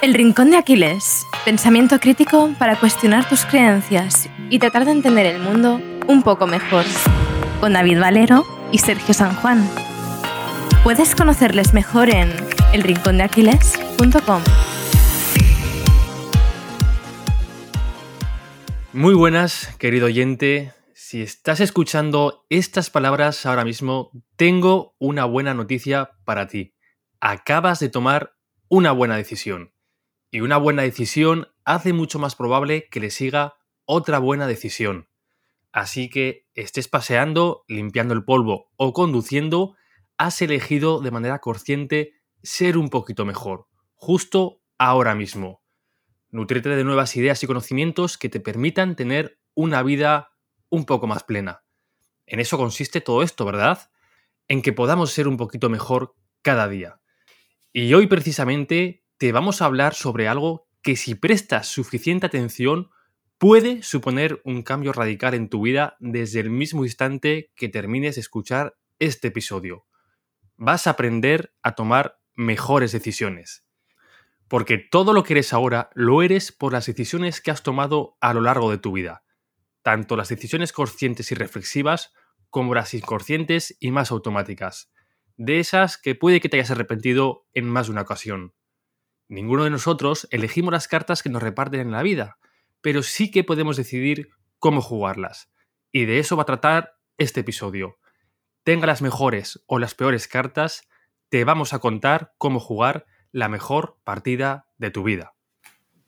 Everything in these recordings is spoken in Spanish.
El Rincón de Aquiles. Pensamiento crítico para cuestionar tus creencias y tratar de entender el mundo un poco mejor. Con David Valero y Sergio San Juan. Puedes conocerles mejor en elrincondeaquiles.com. Muy buenas, querido oyente. Si estás escuchando estas palabras ahora mismo, tengo una buena noticia para ti. Acabas de tomar una buena decisión. Y una buena decisión hace mucho más probable que le siga otra buena decisión. Así que estés paseando, limpiando el polvo o conduciendo, has elegido de manera consciente ser un poquito mejor, justo ahora mismo. Nutrirte de nuevas ideas y conocimientos que te permitan tener una vida un poco más plena. En eso consiste todo esto, ¿verdad? En que podamos ser un poquito mejor cada día. Y hoy precisamente te vamos a hablar sobre algo que si prestas suficiente atención puede suponer un cambio radical en tu vida desde el mismo instante que termines de escuchar este episodio. Vas a aprender a tomar mejores decisiones. Porque todo lo que eres ahora lo eres por las decisiones que has tomado a lo largo de tu vida. Tanto las decisiones conscientes y reflexivas como las inconscientes y más automáticas. De esas que puede que te hayas arrepentido en más de una ocasión. Ninguno de nosotros elegimos las cartas que nos reparten en la vida, pero sí que podemos decidir cómo jugarlas. Y de eso va a tratar este episodio. Tenga las mejores o las peores cartas, te vamos a contar cómo jugar la mejor partida de tu vida.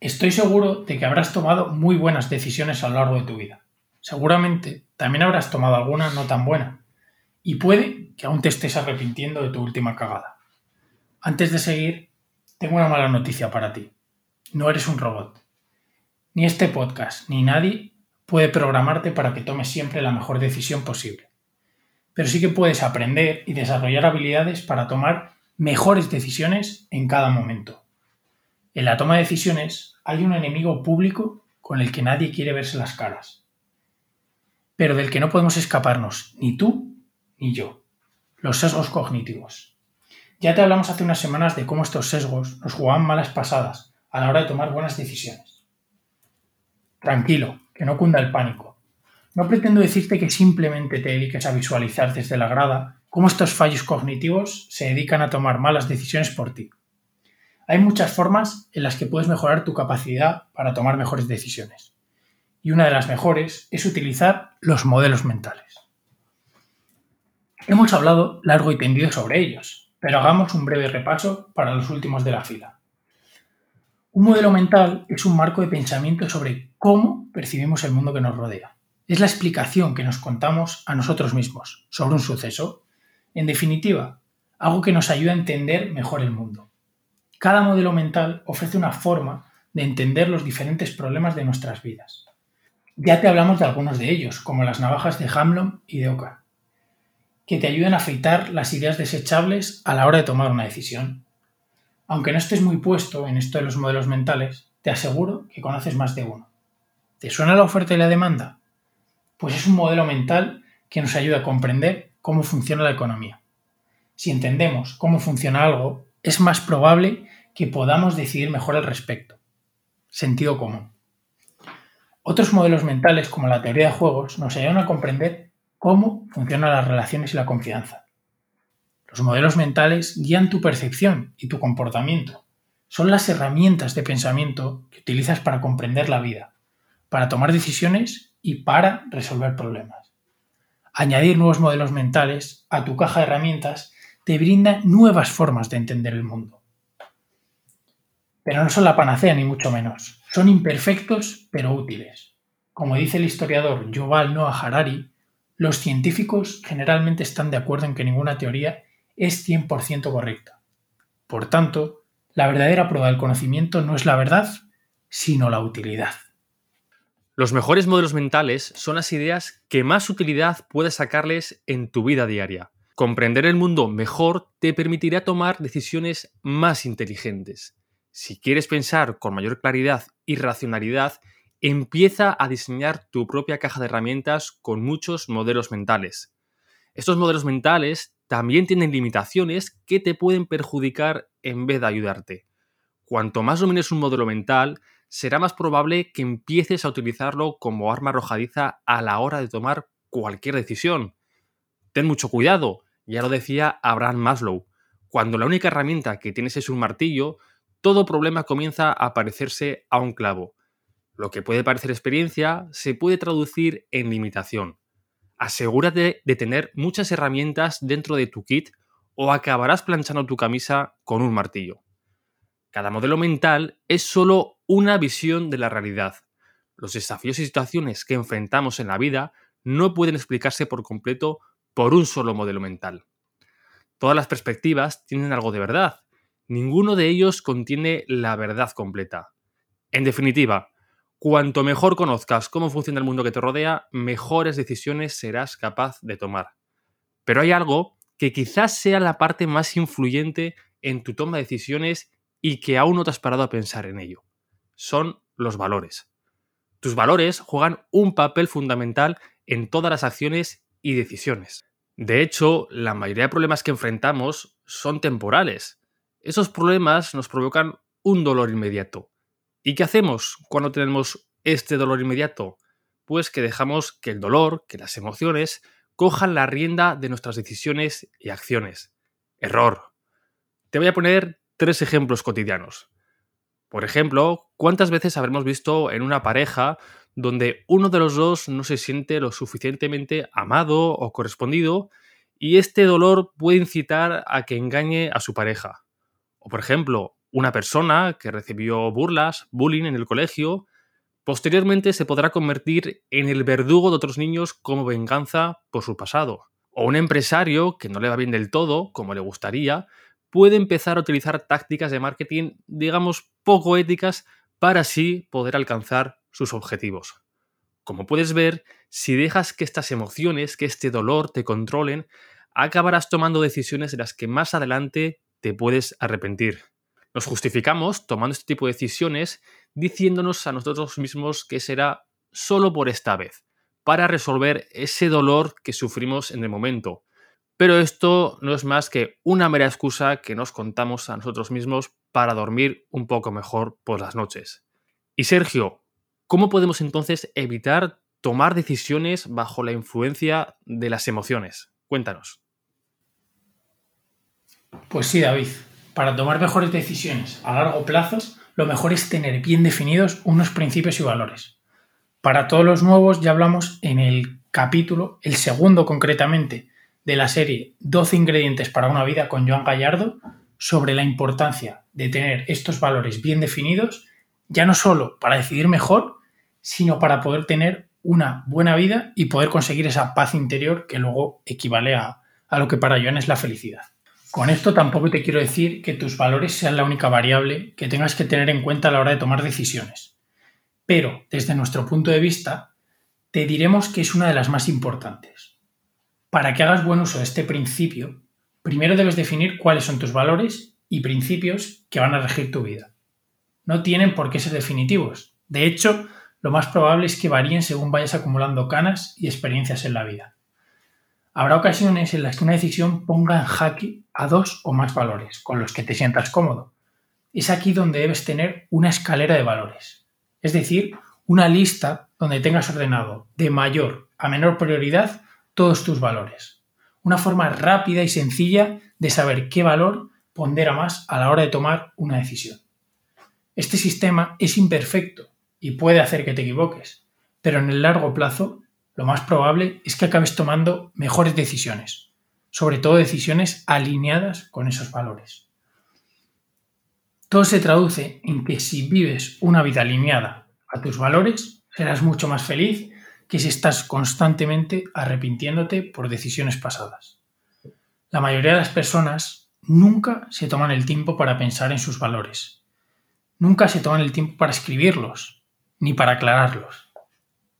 Estoy seguro de que habrás tomado muy buenas decisiones a lo largo de tu vida. Seguramente también habrás tomado alguna no tan buena. Y puede que aún te estés arrepintiendo de tu última cagada. Antes de seguir, tengo una mala noticia para ti. No eres un robot. Ni este podcast, ni nadie puede programarte para que tomes siempre la mejor decisión posible. Pero sí que puedes aprender y desarrollar habilidades para tomar mejores decisiones en cada momento. En la toma de decisiones hay un enemigo público con el que nadie quiere verse las caras, pero del que no podemos escaparnos ni tú ni yo, los sesgos cognitivos. Ya te hablamos hace unas semanas de cómo estos sesgos nos jugaban malas pasadas a la hora de tomar buenas decisiones. Tranquilo, que no cunda el pánico. No pretendo decirte que simplemente te dediques a visualizar desde la grada cómo estos fallos cognitivos se dedican a tomar malas decisiones por ti. Hay muchas formas en las que puedes mejorar tu capacidad para tomar mejores decisiones. Y una de las mejores es utilizar los modelos mentales. Hemos hablado largo y tendido sobre ellos, pero hagamos un breve repaso para los últimos de la fila. Un modelo mental es un marco de pensamiento sobre cómo percibimos el mundo que nos rodea. Es la explicación que nos contamos a nosotros mismos sobre un suceso. En definitiva, algo que nos ayuda a entender mejor el mundo. Cada modelo mental ofrece una forma de entender los diferentes problemas de nuestras vidas. Ya te hablamos de algunos de ellos, como las navajas de Hamlon y de Ocar que te ayuden a afeitar las ideas desechables a la hora de tomar una decisión. Aunque no estés muy puesto en esto de los modelos mentales, te aseguro que conoces más de uno. ¿Te suena la oferta y la demanda? Pues es un modelo mental que nos ayuda a comprender cómo funciona la economía. Si entendemos cómo funciona algo, es más probable que podamos decidir mejor al respecto. Sentido común. Otros modelos mentales, como la teoría de juegos, nos ayudan a comprender cómo funcionan las relaciones y la confianza. Los modelos mentales guían tu percepción y tu comportamiento. Son las herramientas de pensamiento que utilizas para comprender la vida, para tomar decisiones y para resolver problemas. Añadir nuevos modelos mentales a tu caja de herramientas te brinda nuevas formas de entender el mundo. Pero no son la panacea ni mucho menos. Son imperfectos pero útiles. Como dice el historiador Yuval Noah Harari, los científicos generalmente están de acuerdo en que ninguna teoría es 100% correcta. Por tanto, la verdadera prueba del conocimiento no es la verdad, sino la utilidad. Los mejores modelos mentales son las ideas que más utilidad puedes sacarles en tu vida diaria. Comprender el mundo mejor te permitirá tomar decisiones más inteligentes. Si quieres pensar con mayor claridad y racionalidad, empieza a diseñar tu propia caja de herramientas con muchos modelos mentales. Estos modelos mentales también tienen limitaciones que te pueden perjudicar en vez de ayudarte. cuanto más domines un modelo mental, será más probable que empieces a utilizarlo como arma arrojadiza a la hora de tomar cualquier decisión. Ten mucho cuidado, ya lo decía Abraham Maslow. Cuando la única herramienta que tienes es un martillo, todo problema comienza a parecerse a un clavo. Lo que puede parecer experiencia se puede traducir en limitación. Asegúrate de tener muchas herramientas dentro de tu kit o acabarás planchando tu camisa con un martillo. Cada modelo mental es solo una visión de la realidad. Los desafíos y situaciones que enfrentamos en la vida no pueden explicarse por completo por un solo modelo mental. Todas las perspectivas tienen algo de verdad. Ninguno de ellos contiene la verdad completa. En definitiva, cuanto mejor conozcas cómo funciona el mundo que te rodea, mejores decisiones serás capaz de tomar. Pero hay algo que quizás sea la parte más influyente en tu toma de decisiones y que aún no te has parado a pensar en ello. Son los valores. Tus valores juegan un papel fundamental en todas las acciones y decisiones. De hecho, la mayoría de problemas que enfrentamos son temporales. Esos problemas nos provocan un dolor inmediato. ¿Y qué hacemos cuando tenemos este dolor inmediato? Pues que dejamos que el dolor, que las emociones, cojan la rienda de nuestras decisiones y acciones. Error. Te voy a poner tres ejemplos cotidianos. Por ejemplo, ¿cuántas veces habremos visto en una pareja donde uno de los dos no se siente lo suficientemente amado o correspondido y este dolor puede incitar a que engañe a su pareja? O por ejemplo, una persona que recibió burlas, bullying en el colegio, posteriormente se podrá convertir en el verdugo de otros niños como venganza por su pasado. O un empresario que no le va bien del todo, como le gustaría, puede empezar a utilizar tácticas de marketing, digamos, poco éticas para así poder alcanzar sus objetivos. Como puedes ver, si dejas que estas emociones, que este dolor te controlen, acabarás tomando decisiones de las que más adelante te puedes arrepentir. Nos justificamos tomando este tipo de decisiones diciéndonos a nosotros mismos que será solo por esta vez, para resolver ese dolor que sufrimos en el momento, pero esto no es más que una mera excusa que nos contamos a nosotros mismos para dormir un poco mejor por las noches. Y Sergio, ¿cómo podemos entonces evitar tomar decisiones bajo la influencia de las emociones? Cuéntanos. Pues sí, David. Para tomar mejores decisiones a largo plazo, lo mejor es tener bien definidos unos principios y valores. Para todos los nuevos ya hablamos en el capítulo, el segundo concretamente, de la serie 12 ingredientes para una vida con Joan Gallardo sobre la importancia de tener estos valores bien definidos, ya no solo para decidir mejor, sino para poder tener una buena vida y poder conseguir esa paz interior que luego equivale a, a lo que para Joan es la felicidad. Con esto tampoco te quiero decir que tus valores sean la única variable que tengas que tener en cuenta a la hora de tomar decisiones. Pero, desde nuestro punto de vista, te diremos que es una de las más importantes. Para que hagas buen uso de este principio, primero debes definir cuáles son tus valores y principios que van a regir tu vida. No tienen por qué ser definitivos. De hecho, lo más probable es que varíen según vayas acumulando canas y experiencias en la vida. Habrá ocasiones en las que una decisión ponga en jaque a dos o más valores con los que te sientas cómodo. Es aquí donde debes tener una escalera de valores, es decir, una lista donde tengas ordenado de mayor a menor prioridad todos tus valores. Una forma rápida y sencilla de saber qué valor pondera más a la hora de tomar una decisión. Este sistema es imperfecto y puede hacer que te equivoques, pero en el largo plazo lo más probable es que acabes tomando mejores decisiones, sobre todo decisiones alineadas con esos valores. Todo se traduce en que si vives una vida alineada a tus valores, serás mucho más feliz que si estás constantemente arrepintiéndote por decisiones pasadas. La mayoría de las personas nunca se toman el tiempo para pensar en sus valores. Nunca se toman el tiempo para escribirlos, ni para aclararlos.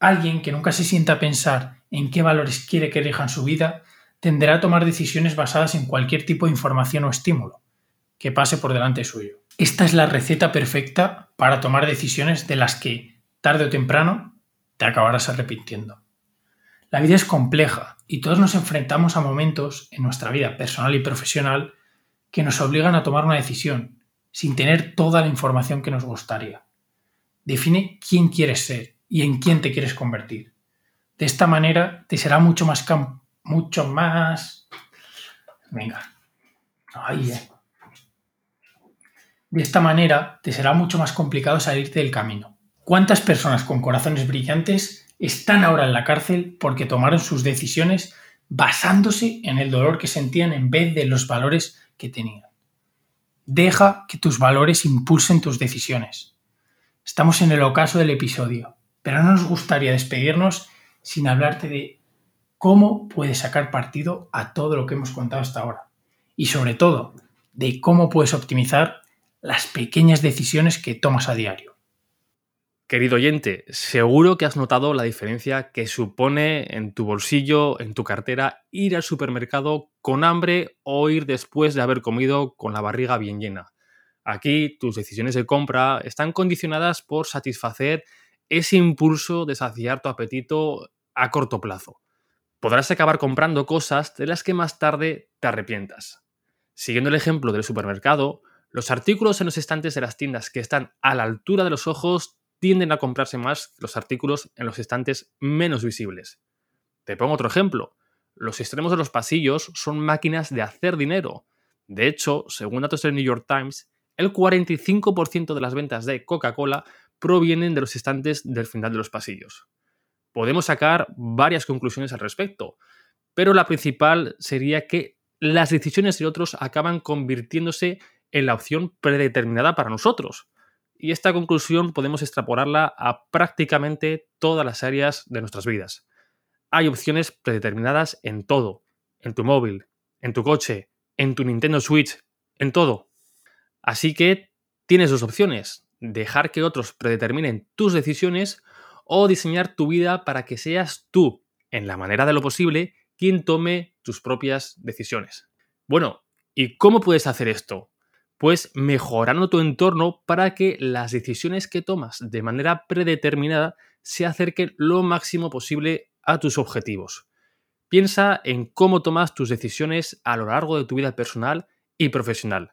Alguien que nunca se sienta a pensar en qué valores quiere que elijan su vida tenderá a tomar decisiones basadas en cualquier tipo de información o estímulo que pase por delante suyo. Esta es la receta perfecta para tomar decisiones de las que, tarde o temprano, te acabarás arrepintiendo. La vida es compleja y todos nos enfrentamos a momentos en nuestra vida personal y profesional que nos obligan a tomar una decisión sin tener toda la información que nos gustaría. Define quién quieres ser y en quién te quieres convertir. De esta manera te será mucho más mucho más venga. Ahí, eh. De esta manera te será mucho más complicado salirte del camino. ¿Cuántas personas con corazones brillantes están ahora en la cárcel porque tomaron sus decisiones basándose en el dolor que sentían en vez de los valores que tenían? Deja que tus valores impulsen tus decisiones. Estamos en el ocaso del episodio, pero no nos gustaría despedirnos sin hablarte de cómo puedes sacar partido a todo lo que hemos contado hasta ahora. Y sobre todo, de cómo puedes optimizar las pequeñas decisiones que tomas a diario. Querido oyente, seguro que has notado la diferencia que supone en tu bolsillo, en tu cartera, ir al supermercado con hambre o ir después de haber comido con la barriga bien llena. Aquí tus decisiones de compra están condicionadas por satisfacer ese impulso de saciar tu apetito a corto plazo. Podrás acabar comprando cosas de las que más tarde te arrepientas. Siguiendo el ejemplo del supermercado, los artículos en los estantes de las tiendas que están a la altura de los ojos tienden a comprarse más que los artículos en los estantes menos visibles. Te pongo otro ejemplo. Los extremos de los pasillos son máquinas de hacer dinero. De hecho, según datos del New York Times, el 45% de las ventas de Coca-Cola provienen de los estantes del final de los pasillos. Podemos sacar varias conclusiones al respecto, pero la principal sería que las decisiones de otros acaban convirtiéndose en la opción predeterminada para nosotros. Y esta conclusión podemos extrapolarla a prácticamente todas las áreas de nuestras vidas. Hay opciones predeterminadas en todo, en tu móvil, en tu coche, en tu Nintendo Switch, en todo. Así que tienes dos opciones, dejar que otros predeterminen tus decisiones o diseñar tu vida para que seas tú, en la manera de lo posible, quien tome tus propias decisiones. Bueno, ¿y cómo puedes hacer esto? pues mejorando tu entorno para que las decisiones que tomas de manera predeterminada se acerquen lo máximo posible a tus objetivos. Piensa en cómo tomas tus decisiones a lo largo de tu vida personal y profesional.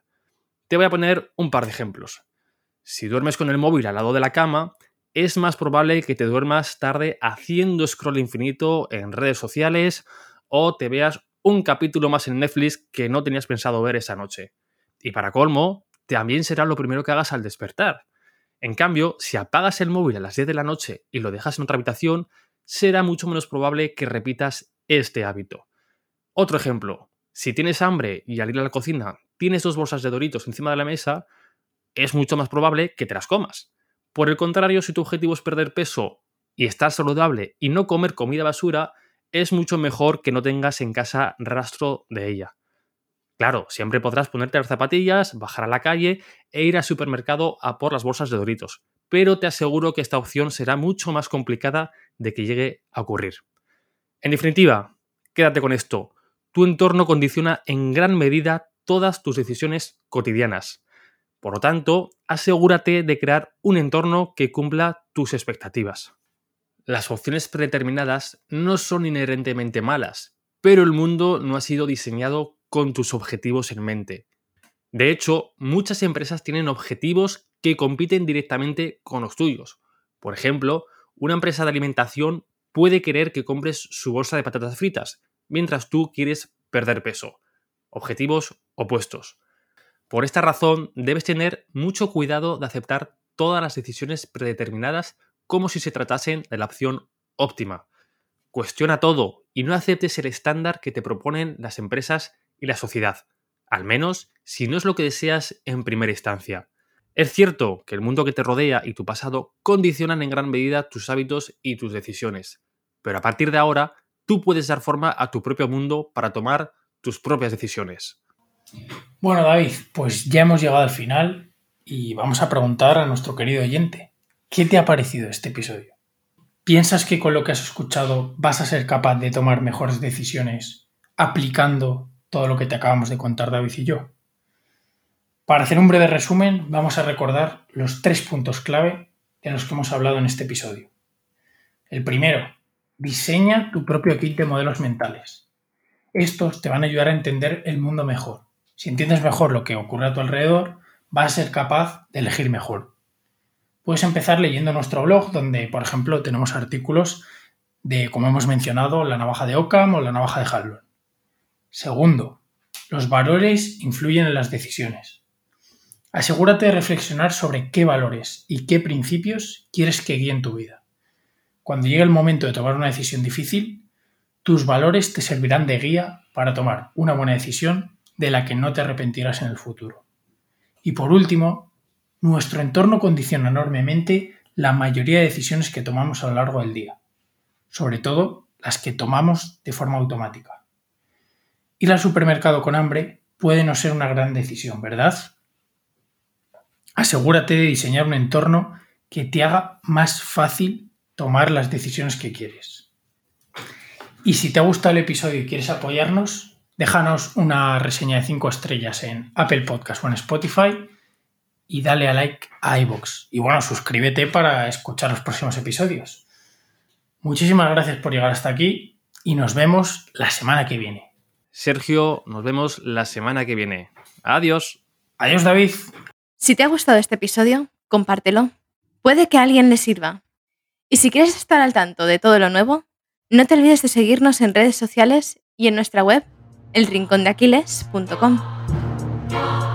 Te voy a poner un par de ejemplos. Si duermes con el móvil al lado de la cama, es más probable que te duermas tarde haciendo scroll infinito en redes sociales o te veas un capítulo más en Netflix que no tenías pensado ver esa noche. Y para colmo, también será lo primero que hagas al despertar. En cambio, si apagas el móvil a las 10 de la noche y lo dejas en otra habitación, será mucho menos probable que repitas este hábito. Otro ejemplo, si tienes hambre y al ir a la cocina tienes dos bolsas de doritos encima de la mesa, es mucho más probable que te las comas. Por el contrario, si tu objetivo es perder peso y estar saludable y no comer comida basura, es mucho mejor que no tengas en casa rastro de ella. Claro, siempre podrás ponerte las zapatillas, bajar a la calle e ir al supermercado a por las bolsas de Doritos, pero te aseguro que esta opción será mucho más complicada de que llegue a ocurrir. En definitiva, quédate con esto. Tu entorno condiciona en gran medida todas tus decisiones cotidianas. Por lo tanto, asegúrate de crear un entorno que cumpla tus expectativas. Las opciones predeterminadas no son inherentemente malas, pero el mundo no ha sido diseñado con tus objetivos en mente. De hecho, muchas empresas tienen objetivos que compiten directamente con los tuyos. Por ejemplo, una empresa de alimentación puede querer que compres su bolsa de patatas fritas, mientras tú quieres perder peso. Objetivos opuestos. Por esta razón, debes tener mucho cuidado de aceptar todas las decisiones predeterminadas como si se tratasen de la opción óptima. Cuestiona todo y no aceptes el estándar que te proponen las empresas y la sociedad, al menos si no es lo que deseas en primera instancia. Es cierto que el mundo que te rodea y tu pasado condicionan en gran medida tus hábitos y tus decisiones, pero a partir de ahora tú puedes dar forma a tu propio mundo para tomar tus propias decisiones. Bueno, David, pues ya hemos llegado al final y vamos a preguntar a nuestro querido oyente, ¿qué te ha parecido este episodio? ¿Piensas que con lo que has escuchado vas a ser capaz de tomar mejores decisiones aplicando todo lo que te acabamos de contar David y yo. Para hacer un breve resumen, vamos a recordar los tres puntos clave de los que hemos hablado en este episodio. El primero, diseña tu propio kit de modelos mentales. Estos te van a ayudar a entender el mundo mejor. Si entiendes mejor lo que ocurre a tu alrededor, vas a ser capaz de elegir mejor. Puedes empezar leyendo nuestro blog, donde, por ejemplo, tenemos artículos de, como hemos mencionado, la navaja de Occam o la navaja de Halloran. Segundo, los valores influyen en las decisiones. Asegúrate de reflexionar sobre qué valores y qué principios quieres que guíen tu vida. Cuando llegue el momento de tomar una decisión difícil, tus valores te servirán de guía para tomar una buena decisión de la que no te arrepentirás en el futuro. Y por último, nuestro entorno condiciona enormemente la mayoría de decisiones que tomamos a lo largo del día, sobre todo las que tomamos de forma automática. Ir al supermercado con hambre puede no ser una gran decisión, ¿verdad? Asegúrate de diseñar un entorno que te haga más fácil tomar las decisiones que quieres. Y si te ha gustado el episodio y quieres apoyarnos, déjanos una reseña de 5 estrellas en Apple Podcast o en Spotify y dale a like a iVoox. Y bueno, suscríbete para escuchar los próximos episodios. Muchísimas gracias por llegar hasta aquí y nos vemos la semana que viene. Sergio, nos vemos la semana que viene. Adiós. Adiós, David. Si te ha gustado este episodio, compártelo. Puede que a alguien le sirva. Y si quieres estar al tanto de todo lo nuevo, no te olvides de seguirnos en redes sociales y en nuestra web, elrincondeaquiles.com.